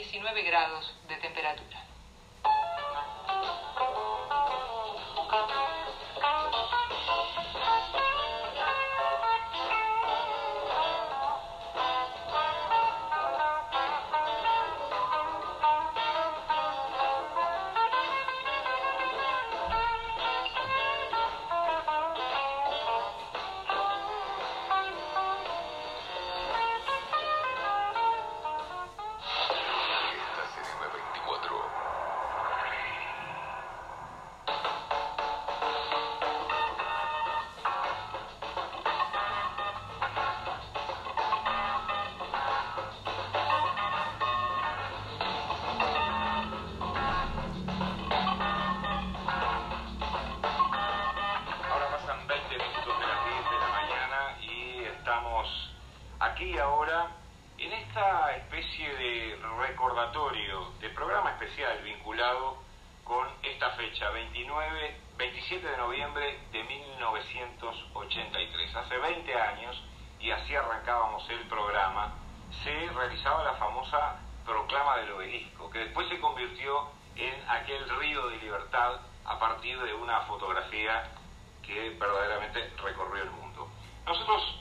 19 grados de temperatura. Aquí ahora en esta especie de recordatorio, de programa especial vinculado con esta fecha, 29, 27 de noviembre de 1983. Hace 20 años, y así arrancábamos el programa, se realizaba la famosa proclama del obelisco, que después se convirtió en aquel río de libertad a partir de una fotografía que verdaderamente recorrió el mundo. Nosotros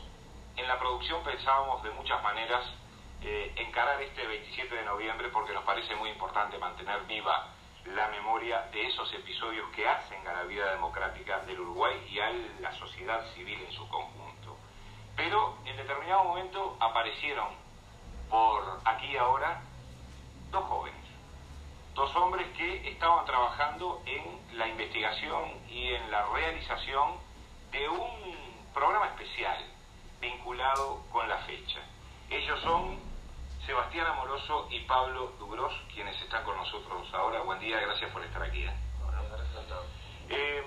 la producción pensábamos de muchas maneras eh, encarar este 27 de noviembre porque nos parece muy importante mantener viva la memoria de esos episodios que hacen a la vida democrática del Uruguay y a la sociedad civil en su conjunto. Pero en determinado momento aparecieron por aquí y ahora dos jóvenes, dos hombres que estaban trabajando en la investigación y en la realización de un programa especial vinculado con la fecha. Ellos son Sebastián Amoroso y Pablo Dubros, quienes están con nosotros ahora. Buen día, gracias por estar aquí. ¿eh? Eh,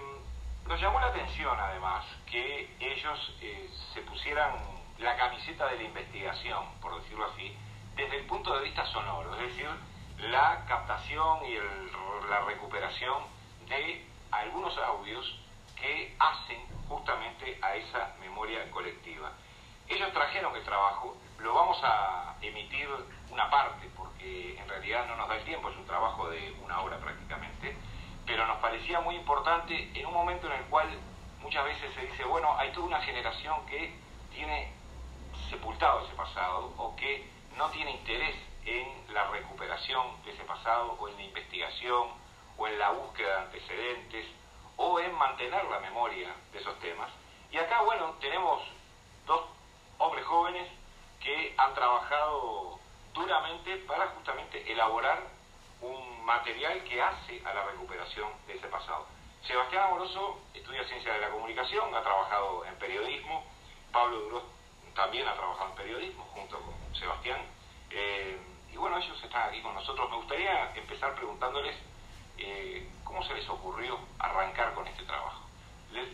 nos llamó la atención además que ellos eh, se pusieran la camiseta de la investigación, por decirlo así, desde el punto de vista sonoro, es decir, la captación y la recuperación de algunos audios que hacen justamente a esa memoria colectiva. Ellos trajeron el trabajo, lo vamos a emitir una parte, porque en realidad no nos da el tiempo, es un trabajo de una hora prácticamente, pero nos parecía muy importante en un momento en el cual muchas veces se dice, bueno, hay toda una generación que tiene sepultado ese pasado o que no tiene interés en la recuperación de ese pasado o en la investigación o en la búsqueda de antecedentes o en mantener la memoria de esos temas. Y acá, bueno, tenemos dos hombres jóvenes que han trabajado duramente para justamente elaborar un material que hace a la recuperación de ese pasado. Sebastián Amoroso estudia Ciencia de la Comunicación, ha trabajado en periodismo, Pablo Duro también ha trabajado en periodismo junto con Sebastián, eh, y bueno, ellos están aquí con nosotros. Me gustaría empezar preguntándoles eh, cómo se les ocurrió arrancar con este trabajo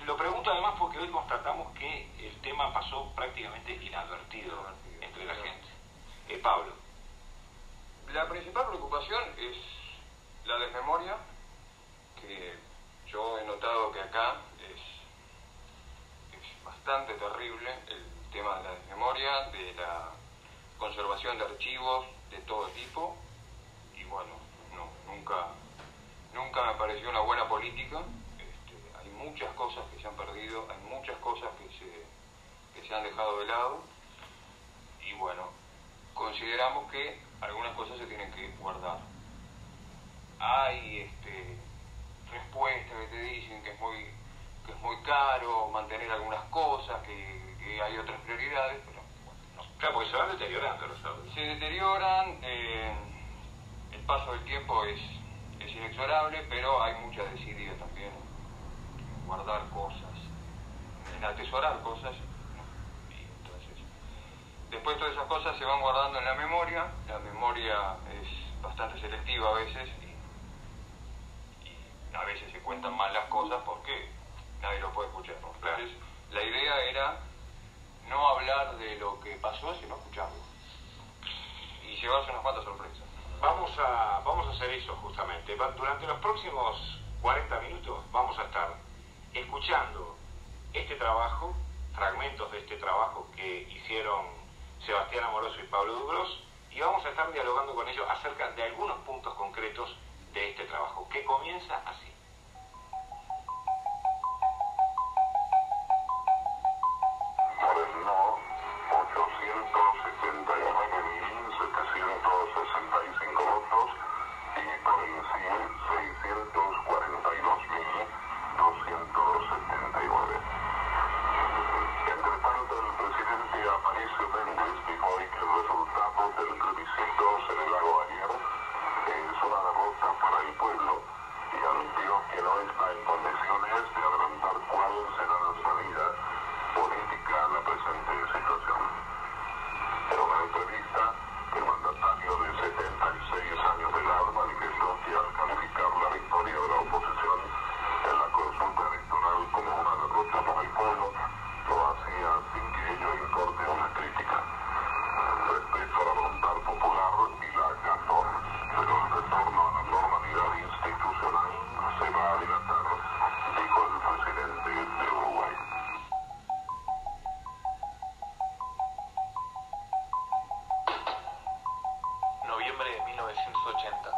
lo pregunto además porque hoy constatamos que el tema pasó prácticamente inadvertido entre la gente. Eh, Pablo. La principal preocupación es la desmemoria, que yo he notado que acá es, es bastante terrible el tema de la desmemoria, de la conservación de archivos de todo tipo, y bueno, no, nunca, nunca me pareció una buena política muchas cosas que se han perdido, hay muchas cosas que se, que se han dejado de lado y bueno, consideramos que algunas cosas se tienen que guardar. Hay este, respuestas que te dicen que es muy, que es muy caro mantener algunas cosas, que, hay otras prioridades, pero bueno, no. Claro, porque se van deteriorando los audios. Se deterioran, eh, el paso del tiempo es, es inexorable, pero hay mucha desidia también guardar cosas, en atesorar cosas. Y entonces, después todas esas cosas se van guardando en la memoria, la memoria es bastante selectiva a veces y, a veces se cuentan mal las cosas porque nadie lo puede escuchar. Entonces, la idea era no hablar de lo que pasó, sino escucharlo. Y llevarse unas cuantas sorpresas. Vamos a, vamos a hacer eso justamente. Durante los próximos 40 minutos vamos a estar escuchando este trabajo, fragmentos de este trabajo que hicieron Sebastián Amoroso y Pablo Dubros, y vamos a estar dialogando con ellos acerca de algunos puntos concretos de este trabajo, que comienza así. Por el 1980,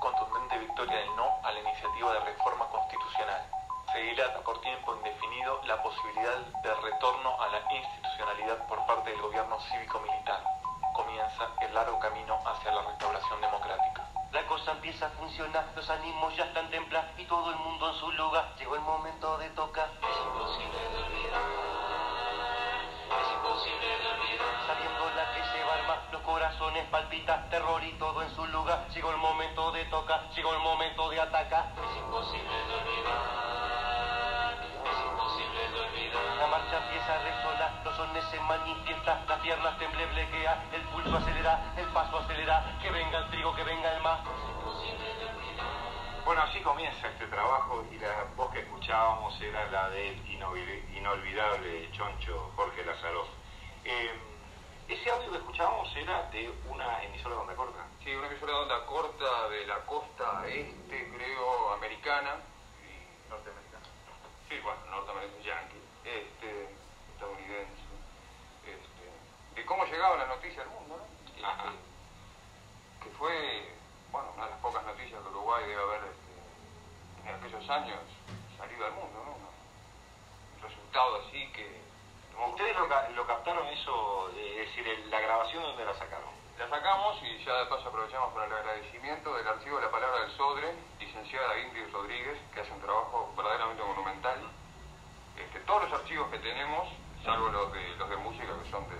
contundente victoria del no a la iniciativa de reforma constitucional. Se dilata por tiempo indefinido la posibilidad de retorno a la institucionalidad por parte del gobierno cívico-militar. Comienza el largo camino hacia la restauración democrática. La cosa empieza a funcionar, los ánimos ya están templados y todo el mundo en su lugar. Llegó el momento de tocar. Es imposible de olvidar. Sabiendo la que lleva armas, los corazones palpitan, terror y todo en su lugar. Llegó el momento de tocar, llegó el momento de atacar. Es imposible de olvidar, es imposible de olvidar. La marcha empieza a los sones se manifiestan, las piernas temblequean, el pulso acelera, el paso acelera, que venga el trigo, que venga el mar. Bueno, así comienza este trabajo y la voz que escuchábamos era la del inolvidable choncho Jorge Lazaroff. Em, Ese audio que escuchábamos era de una emisora de onda corta. Sí, una emisora de onda corta de la costa este, creo, americana y norteamericana. Sí, bueno, norteamericana, yankee, este, estadounidense. Este, de cómo llegaba la noticia al mundo, ¿no? Este, que fue, bueno, una de las pocas noticias que Uruguay debe haber este, en aquellos años salido al mundo, ¿no? Un resultado así que ¿Ustedes lo, captaron eso, eh, es decir, la grabación donde la sacaron? La sacamos y ya de aprovechamos para el agradecimiento del archivo de la palabra del Sodre, licenciada Ingrid Rodríguez, que hace un trabajo verdaderamente monumental. Este, todos los archivos que tenemos, salvo los de, los de música que son de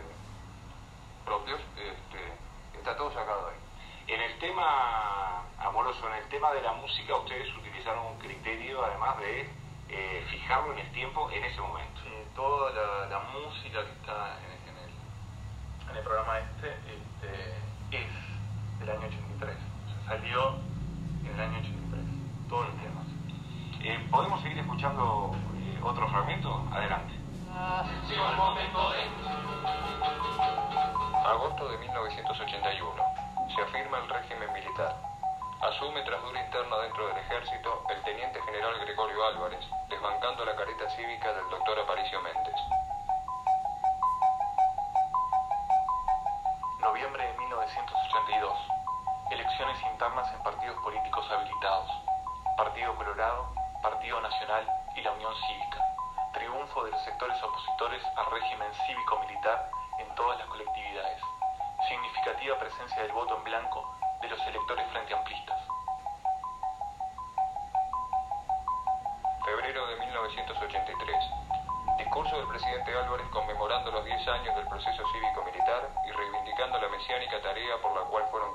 propios, este, está todo sacado ahí. En el tema amoroso, en el tema de la música, ustedes utilizaron un criterio, además de eh, fijarlo en el tiempo en ese momento toda la, música que está en, el, programa este, este, es del año 83. O sea, salió en el año 83, todos los temas. Eh, ¿Podemos seguir escuchando eh, otro fragmento? Adelante. Eh. Agosto de 1981. Se afirma el régimen militar. Asume tras dura interna dentro del ejército el teniente general Gregorio Álvarez, desmancando la careta cívica del doctor Aparicio Méndez. Noviembre de 1982. Elecciones internas en partidos políticos habilitados. Partido Colorado, Partido Nacional y la Unión Cívica. Triunfo de los sectores opositores al régimen cívico-militar en todas las colectividades. Significativa presencia del voto en blanco de los electores frente amplistas. Álvarez conmemorando los 10 años del proceso cívico-militar y reivindicando la mesiánica tarea por la cual fueron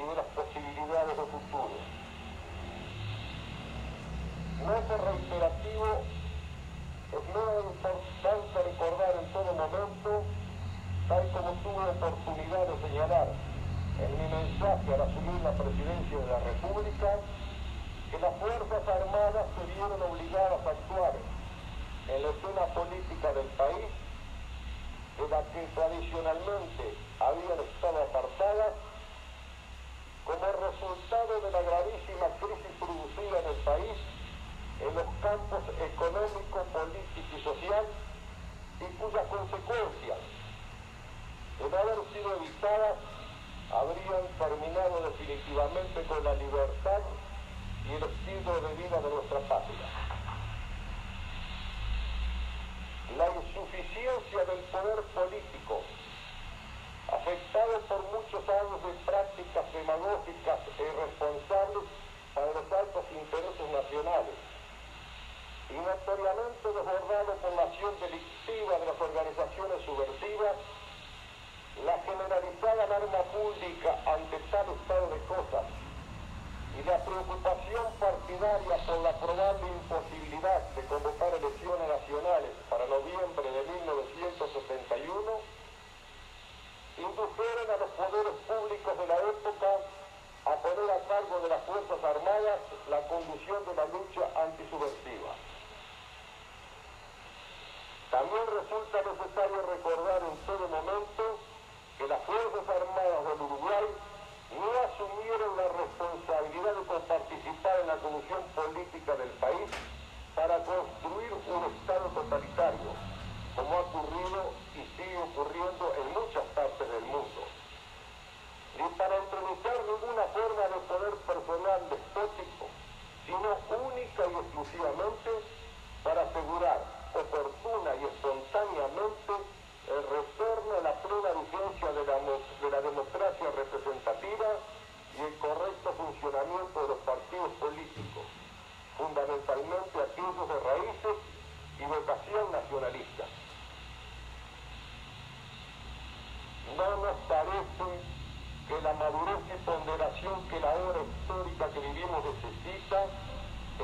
y de las posibilidades de futuro. No es reiterativo, es muy importante recordar en todo momento, tal como tuve oportunidad de señalar en mi mensaje al asumir la presidencia de la República, que las Fuerzas Armadas se vieron obligadas a actuar en la escena política del país, de la que tradicionalmente habían estado apartadas, como resultado de la gravísima crisis producida en el país en los campos económico, político y social, y cuyas consecuencias, de no haber sido evitadas, habrían terminado definitivamente con la libertad y el estilo de vida de nuestra patria. La insuficiencia del poder político, por muchos años de prácticas demagógicas e irresponsables para los altos intereses nacionales, y notoriamente desbordado por la acción delictiva de las organizaciones subversivas, la generalizada alarma pública ante tal estado de cosas y la preocupación partidaria por la probable imposibilidad de convocar elecciones nacionales para noviembre de 1971 indujeron a los poderes públicos de la época a poner a cargo de las Fuerzas Armadas la conducción de la lucha antisubversiva. También resulta necesario recordar en todo momento que las Fuerzas Armadas del Uruguay no asumieron la responsabilidad de participar en la conducción política del país para construir un Estado totalitario, como ha ocurrido y sigue ocurriendo en muchas partes del mundo, ni para introducir ninguna forma de poder personal despótico, sino única y exclusivamente para asegurar oportuna y espontáneamente el retorno a la plena vigencia de la, de la democracia representativa y el correcto funcionamiento de los partidos políticos, fundamentalmente aquellos de raíces y vocación nacionalista. No nos parece que la madurez y ponderación que la hora histórica que vivimos necesita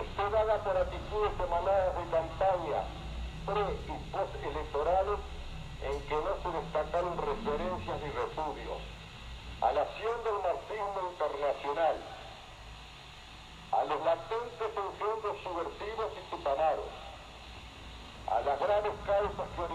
esté dada por actitudes emanadas de campaña pre y post electorales en que no se destacaron referencias ni repudios a la acción del marxismo internacional, a los latentes engendros subversivos y tutamaros, a las graves causas que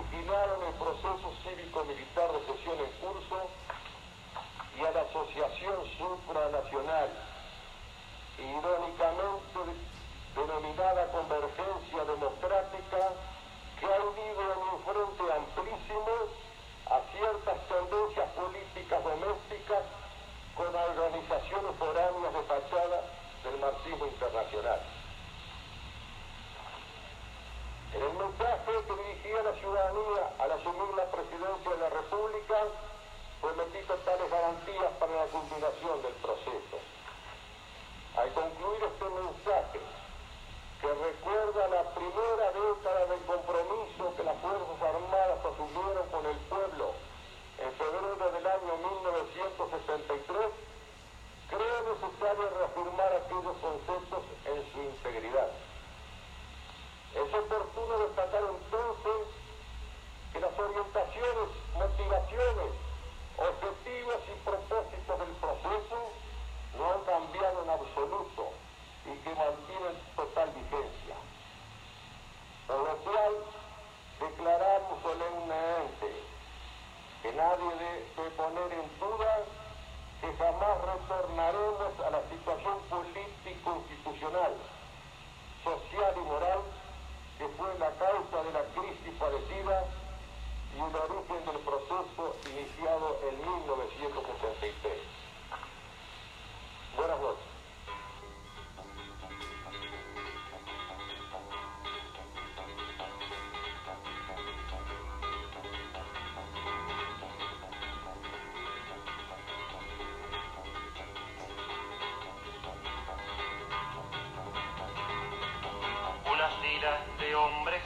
Filas de hombres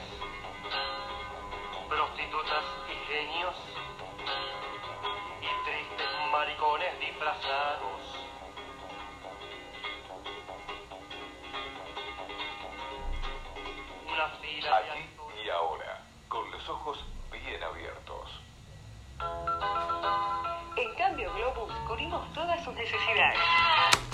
pequeños y tristes maricones disfrazados. Una fila de Aquí y ahora, con los ojos bien abiertos. En cambio, Globus cubrimos todas sus necesidades.